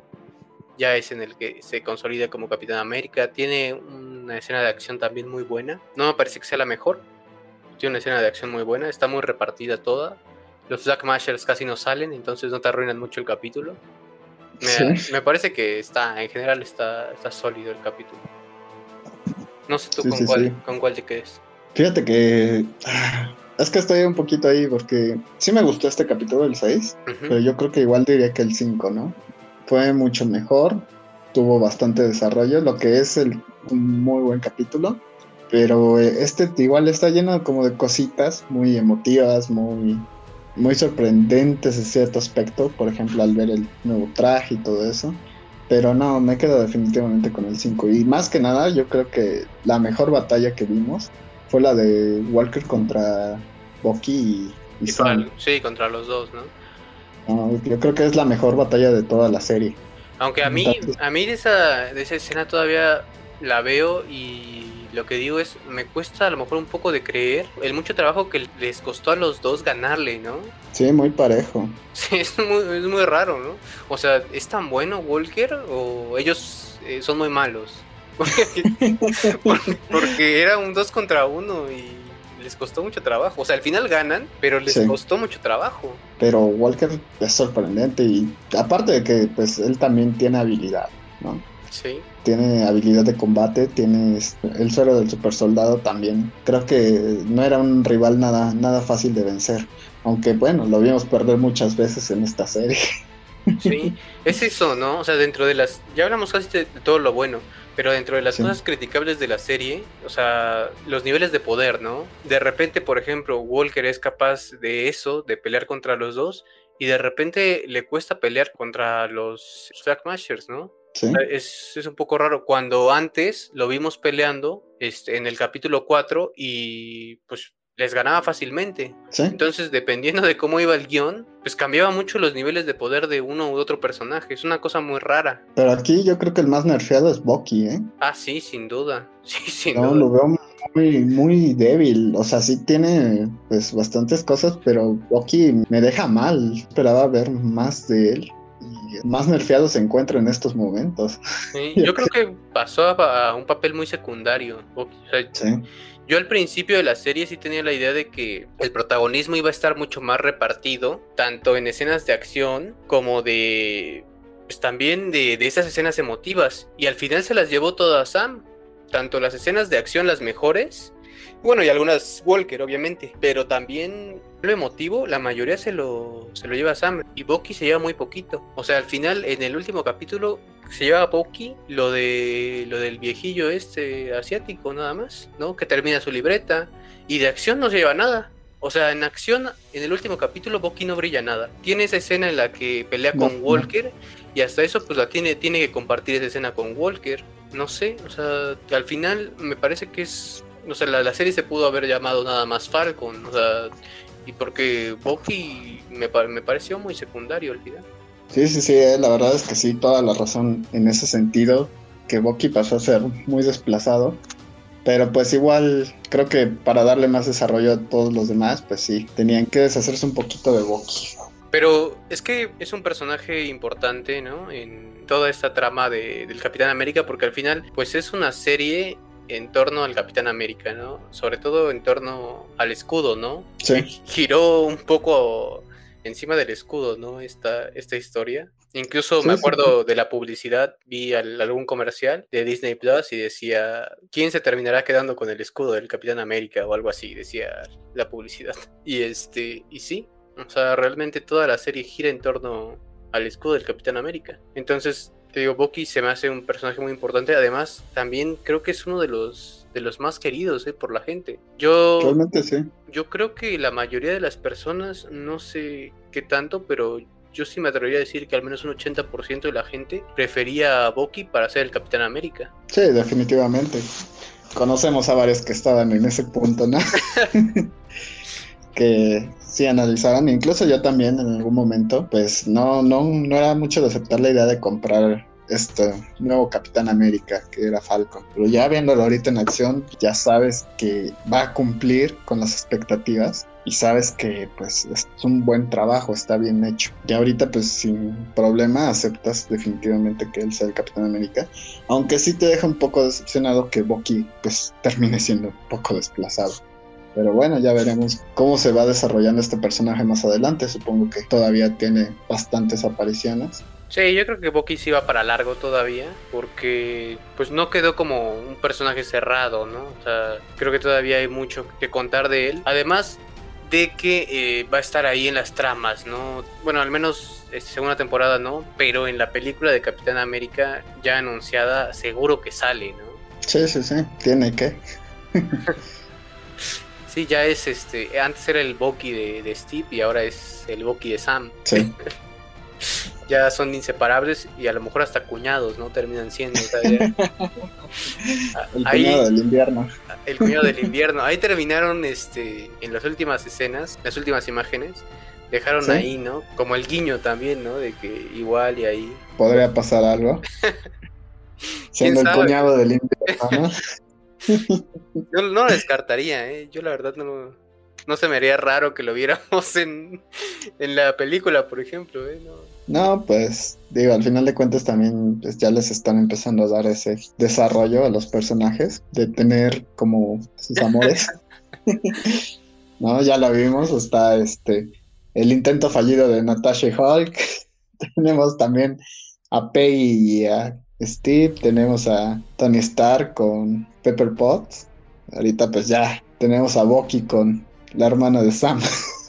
ya es en el que se consolida como Capitán América. Tiene una escena de acción también muy buena. No me parece que sea la mejor. Tiene una escena de acción muy buena, está muy repartida toda. Los Zack Mashers casi no salen, entonces no te arruinan mucho el capítulo. Me, parece que está, en general está, está sólido el capítulo. No sé tú con, cuál, con cuál te quedes. Fíjate que ah, es que estoy un poquito ahí porque sí me gustó este capítulo, el 6, pero yo creo que igual diría que el 5, ¿no? Fue mucho mejor. tuvo bastante desarrollo, lo que es el, un muy buen capítulo. Pero eh, este igual está lleno como de cositas muy emotivas, muy, muy sorprendentes en cierto aspecto. Por ejemplo, al ver el nuevo traje y todo eso. Pero no, me quedo definitivamente con el 5. Y más que nada, yo creo que la mejor batalla que vimos fue la de Walker contra Bucky y, y Sí, contra los dos, ¿no? yo creo que es la mejor batalla de toda la serie. Aunque a mí, a mí de esa, de esa escena todavía la veo y lo que digo es, me cuesta a lo mejor un poco de creer el mucho trabajo que les costó a los dos ganarle, ¿no? Sí, muy parejo. Sí, es muy, es muy raro, ¿no? O sea, ¿es tan bueno Walker o ellos eh, son muy malos? Porque, porque, era un dos contra uno y les costó mucho trabajo. O sea, al final ganan, pero les costó mucho trabajo. Pero Walker es sorprendente y aparte de que pues él también tiene habilidad, ¿no? Sí. Tiene habilidad de combate, tiene el suelo del super soldado también. Creo que no era un rival nada, nada fácil de vencer. Aunque bueno, lo vimos perder muchas veces en esta serie. Sí, es eso, ¿no? O sea, dentro de las... Ya hablamos casi de todo lo bueno, pero dentro de las cosas criticables de la serie, o sea, los niveles de poder, ¿no? De repente, por ejemplo, Walker es capaz de eso, de pelear contra los dos, y de repente le cuesta pelear contra los Mashers, ¿no? Sí. Es, es, un poco raro. Cuando antes lo vimos peleando este, en el capítulo 4 y pues les ganaba fácilmente. Entonces, dependiendo de cómo iba el guion, pues cambiaba mucho los niveles de poder de uno u otro personaje. Es una cosa muy rara. Pero aquí yo creo que el más nerfeado es Bucky, ¿eh? Ah, sí, sin duda. Sí, sin no, lo veo muy, muy débil. O sea, sí tiene pues bastantes cosas, pero Bucky me deja mal. Esperaba ver más de él. Más nerfeado se encuentra en estos momentos. Sí, yo creo que pasó a, un papel muy secundario. sí. Yo al principio de la serie sí tenía la idea de que el protagonismo iba a estar mucho más repartido, tanto en escenas de acción como de... Pues también de, de esas escenas emotivas. Y al final se las llevó todas Sam. Tanto las escenas de acción las mejores bueno, y algunas Walker, obviamente. Pero también lo emotivo, la mayoría se lo, se lo lleva Sam. Y Bucky se lleva muy poquito. O sea, al final, en el último capítulo, se lleva a Bucky lo, de, lo del viejillo este asiático, nada más, ¿no? Que termina su libreta. Y de acción no se lleva nada. O sea, en acción, en el último capítulo, Bucky no brilla nada. Tiene esa escena en la que pelea con Walker. Y hasta eso, pues la tiene, tiene que compartir esa escena con Walker. No sé, o sea, al final me parece que es no sé, la, serie se pudo haber llamado nada más Falcon, o sea, y porque Bucky me, me pareció muy secundario al final. Sí, sí, sí, eh, la verdad es que sí, toda la razón en ese sentido, que Bucky pasó a ser muy desplazado, pero pues igual creo que para darle más desarrollo a todos los demás, pues sí, tenían que deshacerse un poquito de Bucky. Pero es que es un personaje importante, ¿no? En toda esta trama de, del Capitán América, porque al final, pues es una serie en torno al Capitán América, ¿no? Sobre todo en torno al escudo, ¿no? Sí. Giró un poco encima del escudo, ¿no? Esta, esta historia. Incluso me acuerdo de la publicidad, vi algún comercial de Disney Plus y decía, ¿quién se terminará quedando con el escudo del Capitán América? o algo así, decía la publicidad. Y este, y sí, o sea, realmente toda la serie gira en torno al escudo del Capitán América. Entonces, te digo, Bucky se me hace un personaje muy importante. Además, también creo que es uno de los de los más queridos eh, por la gente. Yo realmente sí. Yo creo que la mayoría de las personas, no sé qué tanto, pero yo sí me atrevería a decir que al menos un 80% de la gente prefería a Bucky para ser el Capitán América. Sí, definitivamente. Conocemos a varios que estaban en ese punto, ¿no? que sí analizaran, incluso yo también en algún momento, pues no, no, no era mucho de aceptar la idea de comprar este nuevo Capitán América que era Falcon. Pero ya viéndolo ahorita en acción, ya sabes que va a cumplir con las expectativas y sabes que pues es un buen trabajo, está bien hecho. Y ahorita pues sin problema aceptas definitivamente que él sea el Capitán América, aunque sí te deja un poco decepcionado que Bucky pues termine siendo un poco desplazado. Pero bueno, ya veremos cómo se va desarrollando este personaje más adelante. Supongo que todavía tiene bastantes apariciones. Sí, yo creo que Bucky sí va para largo todavía, porque pues no quedó como un personaje cerrado, ¿no? O sea, creo que todavía hay mucho que contar de él. Además de que eh, va a estar ahí en las tramas, ¿no? Bueno, al menos esta segunda temporada no, pero en la película de Capitán América ya anunciada seguro que sale, ¿no? Sí, sí, sí, tiene que. sí, ya es este, antes era el Bucky de, de Steve y ahora es el Bucky de Sam. Sí. ya son inseparables y a lo mejor hasta cuñados, ¿no? Terminan siendo. el cuñado del invierno. El cuñado del invierno. Ahí terminaron este, en las últimas escenas, las últimas imágenes. Dejaron ahí, ¿no? Como el guiño también, ¿no? De que igual y ahí. Podría pasar algo. Siendo el cuñado del invierno, ¿no? no lo descartaría, ¿eh? Yo la verdad no, no se me haría raro que lo viéramos en, en la película, por ejemplo. ¿eh? No. pues digo, al final de cuentas también pues, ya les están empezando a dar ese desarrollo a los personajes, de tener como sus amores. no, ya lo vimos, está este el intento fallido de Natasha Hulk. tenemos también a Peggy y a Steve, tenemos a Tony Stark con Pepper Potts. Ahorita pues ya tenemos a Bucky con la hermana de Sam.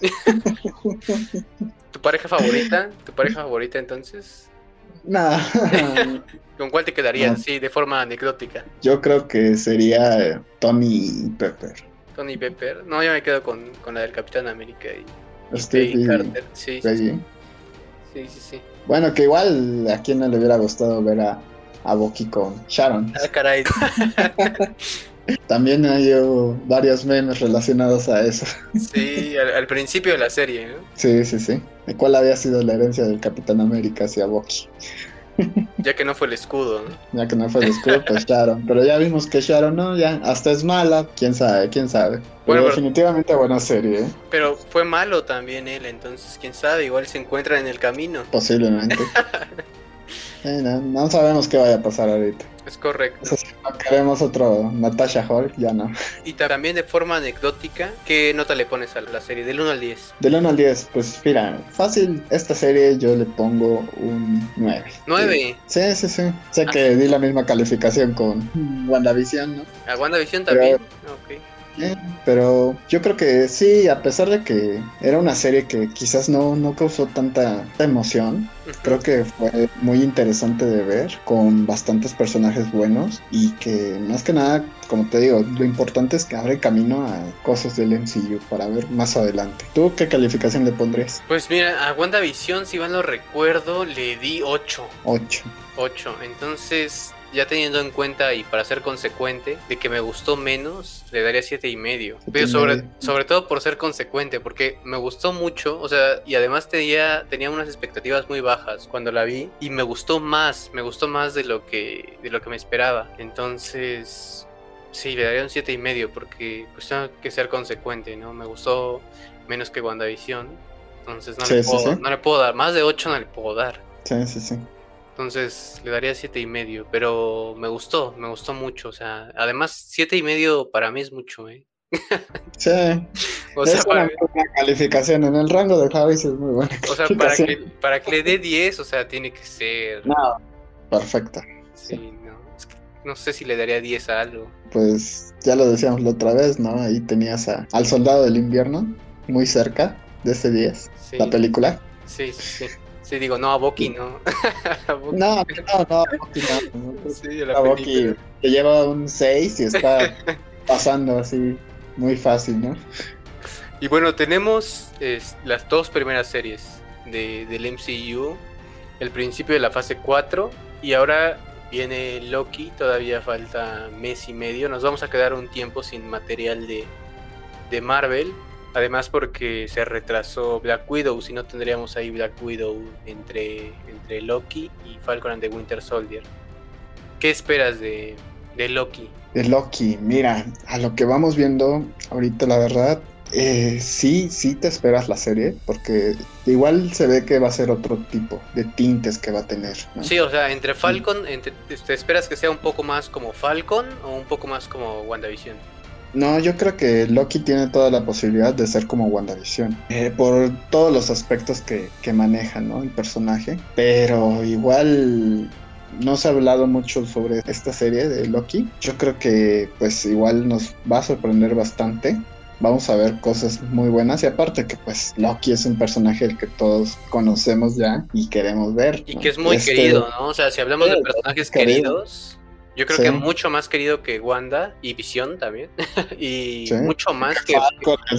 ¿Tu pareja favorita? ¿Tu pareja favorita entonces? No. ¿Con cuál te quedarías? Sí, de forma anecdótica. Yo creo que sería Tony Pepper. Tony Pepper. No, yo me quedo con, con la del Capitán América y, Steve Carter. Sí, sí, sí, sí, Bueno, que igual a quien no le hubiera gustado ver a, a Bucky con Sharon. Ah, caray. También hay varios memes relacionados a eso. Sí, al, principio de la serie, ¿no? Sí, sí, sí. ¿Cuál había sido la herencia del Capitán América hacia Bucky? Ya que no fue el escudo, ¿no? Ya que no fue el escudo, pues Sharon. Pero ya vimos que Sharon no, ya hasta es mala, quién sabe, quién sabe. Pero definitivamente buena serie, ¿eh? Pero fue malo también él, entonces quién sabe, igual se encuentra en el camino. Posiblemente. no, sabemos qué vaya a pasar ahorita. Es correcto. si no queremos otro Natasha Hulk, ya no. Y también de forma anecdótica, ¿qué nota le pones a la serie? Del 1 al 10. Del 1 al 10, pues mira, fácil, esta serie yo le pongo un 9. ¿9? Sí, sí, sí. Sé ah, que di la misma calificación con WandaVision, ¿no? A WandaVision también. ok pero yo creo que sí, a pesar de que era una serie que quizás no, no causó tanta, emoción, creo que fue muy interesante de ver, con bastantes personajes buenos y que más que nada, como te digo, lo importante es que abre camino a cosas del MCU para ver más adelante. ¿Tú qué calificación le pondrías? Pues mira, a WandaVision, si mal no recuerdo, le di 8. 8. 8. Entonces, ya teniendo en cuenta y para ser consecuente de que me gustó menos, le daría siete y medio. Pero sobre, sobre todo por ser consecuente, porque me gustó mucho, o sea, y además tenía, tenía unas expectativas muy bajas cuando la vi y me gustó más, me gustó más de lo que, de lo que me esperaba. Entonces, sí, le daría un siete y medio porque pues tengo que ser consecuente, ¿no? Me gustó menos que WandaVision. Entonces no, le, puedo, no le puedo dar, más de ocho no le puedo dar. Sí, sí, sí. Entonces le daría siete y medio, pero me gustó, me gustó mucho. O sea, además siete y medio para mí es mucho, ¿eh? Sí. o sea, para... una calificación en el rango de Javi es muy buena. O sea, para que, para que le dé 10, o sea, tiene que ser. No, perfecta. Sí, no. no sé si le daría 10 a algo. Pues ya lo decíamos la otra vez, ¿no? Ahí tenías a, al soldado del invierno, muy cerca de ese 10, la película. Sí, sí, sí. Sí, digo, no, a Boki no. no, no, no, a Boki no. Sí, a Boki que lleva un 6 y está pasando así muy fácil, ¿no? Y bueno, tenemos las dos primeras series de, del MCU, el principio de la fase 4 y ahora viene Loki, todavía falta mes y medio, nos vamos a quedar un tiempo sin material de, de Marvel, Además porque se retrasó Black Widow, si no tendríamos ahí Black Widow entre, entre Loki y Falcon and the Winter Soldier. ¿Qué esperas de, de Loki? De Loki, mira, a lo que vamos viendo ahorita la verdad, eh, sí, sí te esperas la serie, porque igual se ve que va a ser otro tipo de tintes que va a tener. Sí, o sea, entre Falcon, ¿te esperas que sea un poco más como Falcon o un poco más como WandaVision? No, yo creo que Loki tiene toda la posibilidad de ser como WandaVision, eh, por todos los aspectos que, que maneja ¿no? el personaje, pero igual no se ha hablado mucho sobre esta serie de Loki. Yo creo que pues igual nos va a sorprender bastante vamos a ver cosas muy buenas y aparte que pues Loki es un personaje el que todos conocemos ya y queremos ver. Y que es muy este, querido, ¿no? O sea, si hablamos de personajes queridos yo creo que mucho más querido que Wanda y Visión también. y mucho más que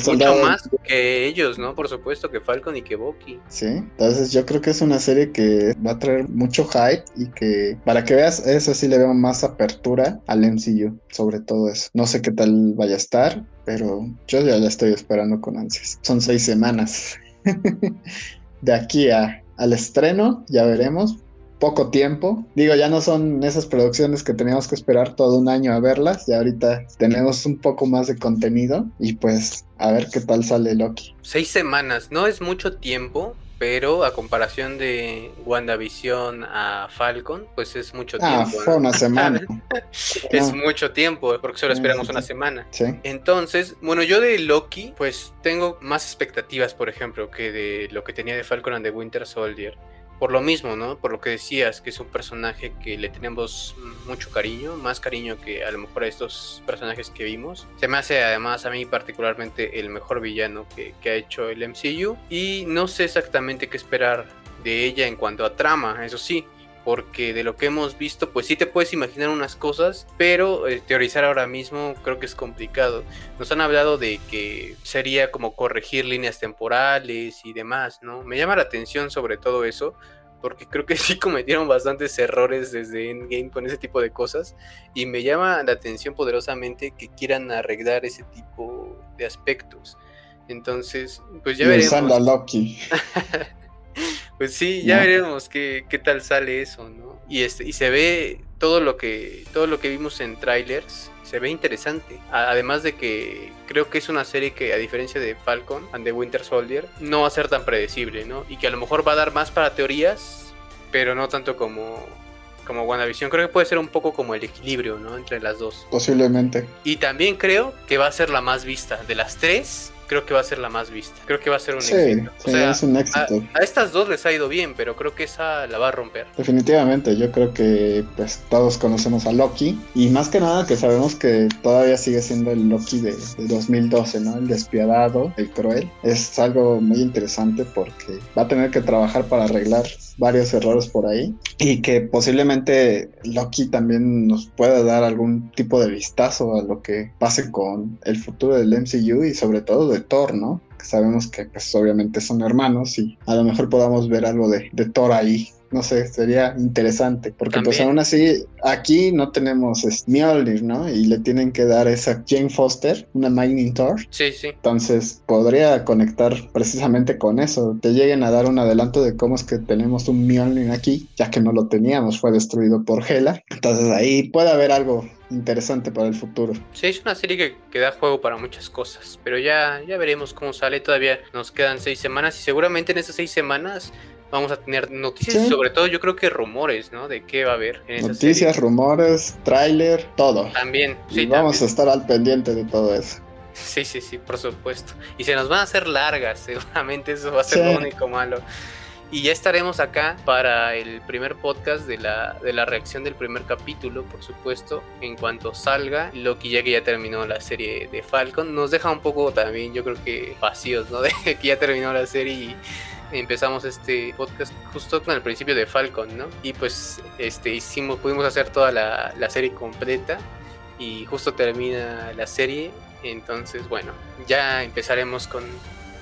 mucho más que ellos, ¿no? Por supuesto, que Falcon y que Bucky. Sí, entonces yo creo que es una serie que va a traer mucho hype y que para que veas, eso sí le veo más apertura al MCU, sobre todo eso. No sé qué tal vaya a estar, pero yo ya la estoy esperando con ansias. Son seis semanas. de aquí a, al estreno, ya veremos poco tiempo. Digo, ya no son esas producciones que teníamos que esperar todo un año a verlas, ya ahorita tenemos un poco más de contenido y pues a ver qué tal sale Loki. Seis semanas, no es mucho tiempo, pero a comparación de WandaVision a Falcon, pues es mucho ah, tiempo. Ah, fue una semana. es mucho tiempo, porque solo esperamos una semana. Sí. Entonces, bueno, yo de Loki, pues tengo más expectativas, por ejemplo, que de lo que tenía de Falcon and the Winter Soldier por lo mismo, ¿no? Por lo que decías, que es un personaje que le tenemos mucho cariño, más cariño que a lo mejor a estos personajes que vimos. Se me hace además a mí particularmente el mejor villano que, que ha hecho el MCU y no sé exactamente qué esperar de ella en cuanto a trama, eso sí porque de lo que hemos visto, pues sí te puedes imaginar unas cosas, pero eh, teorizar ahora mismo creo que es complicado. Nos han hablado de que sería como corregir líneas temporales y demás, ¿no? Me llama la atención sobre todo eso, porque creo que sí cometieron bastantes errores desde Endgame con ese tipo de cosas, y me llama la atención poderosamente que quieran arreglar ese tipo de aspectos. Entonces, pues ya veremos. A Loki. Pues sí, ya veremos qué, qué, tal sale eso, ¿no? Y este, y se ve todo lo que, todo lo que vimos en trailers, se ve interesante. Además de que creo que es una serie que, a diferencia de Falcon and the Winter Soldier, no va a ser tan predecible, ¿no? Y que a lo mejor va a dar más para teorías, pero no tanto como, como WandaVision. Creo que puede ser un poco como el equilibrio, ¿no? Entre las dos. Posiblemente. Y también creo que va a ser la más vista. De las tres, creo que va a ser la más vista. Creo que va a ser un éxito. Sí, es un éxito. A, estas dos les ha ido bien, pero creo que esa la va a romper. Definitivamente, yo creo que pues todos conocemos a Loki y más que nada que sabemos que todavía sigue siendo el Loki de, de 2012, ¿no? El despiadado, el cruel. Es algo muy interesante porque va a tener que trabajar para arreglar varios errores por ahí y que posiblemente Loki también nos pueda dar algún tipo de vistazo a lo que pase con el futuro del MCU y sobre todo de Thor, ¿no? Que sabemos que pues obviamente son hermanos y a lo mejor podamos ver algo de, de Thor ahí no sé, sería interesante, porque pues aún así aquí no tenemos Mjolnir, ¿no? Y le tienen que dar esa Jane Foster, una Mining Thor. Sí, sí. Entonces podría conectar precisamente con eso, te lleguen a dar un adelanto de cómo es que tenemos un Mjolnir aquí, ya que no lo teníamos, fue destruido por Hela. Entonces ahí puede haber algo interesante para el futuro. Sí, es una serie que, que, da juego para muchas cosas, pero ya, ya veremos cómo sale. Todavía nos quedan seis semanas y seguramente en esas seis semanas vamos a tener noticias y sobre todo yo creo que rumores, ¿no? De qué va a haber en Noticias, rumores, tráiler, todo. También, sí. vamos a estar al pendiente de todo eso. Sí, sí, sí, por supuesto. Y se nos van a hacer largas, seguramente eso va a ser lo único malo. Y ya estaremos acá para el primer podcast de la, de la reacción del primer capítulo, por supuesto, en cuanto salga. Loki ya que ya terminó la serie de Falcon, nos deja un poco también, yo creo que vacíos, ¿no? De que ya terminó la serie y empezamos este podcast justo con el principio de Falcon, ¿no? Y pues este hicimos, pudimos hacer toda la, la serie completa y justo termina la serie. Entonces, bueno, ya empezaremos con,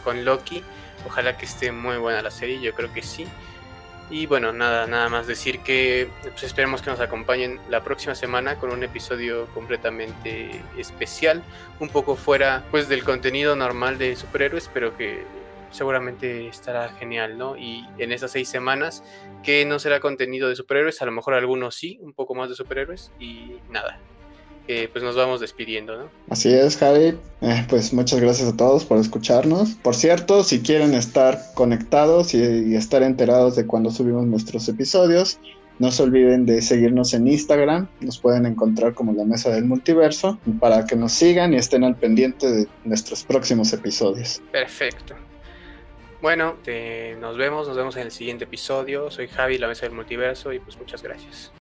con Loki. Ojalá que esté muy buena la serie, yo creo que sí. Y bueno, nada, nada más decir que pues, esperemos que nos acompañen la próxima semana con un episodio completamente especial, un poco fuera pues del contenido normal de superhéroes, pero que seguramente estará genial, ¿no? Y en esas seis semanas, que no será contenido de superhéroes, a lo mejor algunos sí, un poco más de superhéroes, y nada, pues nos vamos despidiendo, ¿no? Así es, Javi. Eh, pues muchas gracias a todos por escucharnos. Por cierto, si quieren estar conectados y, estar enterados de cuando subimos nuestros episodios, no se olviden de seguirnos en Instagram, nos pueden encontrar como la Mesa del Multiverso, para que nos sigan y estén al pendiente de nuestros próximos episodios. Perfecto. Bueno, nos vemos, nos vemos en el siguiente episodio. Soy Javi, la Mesa del Multiverso, y pues muchas gracias.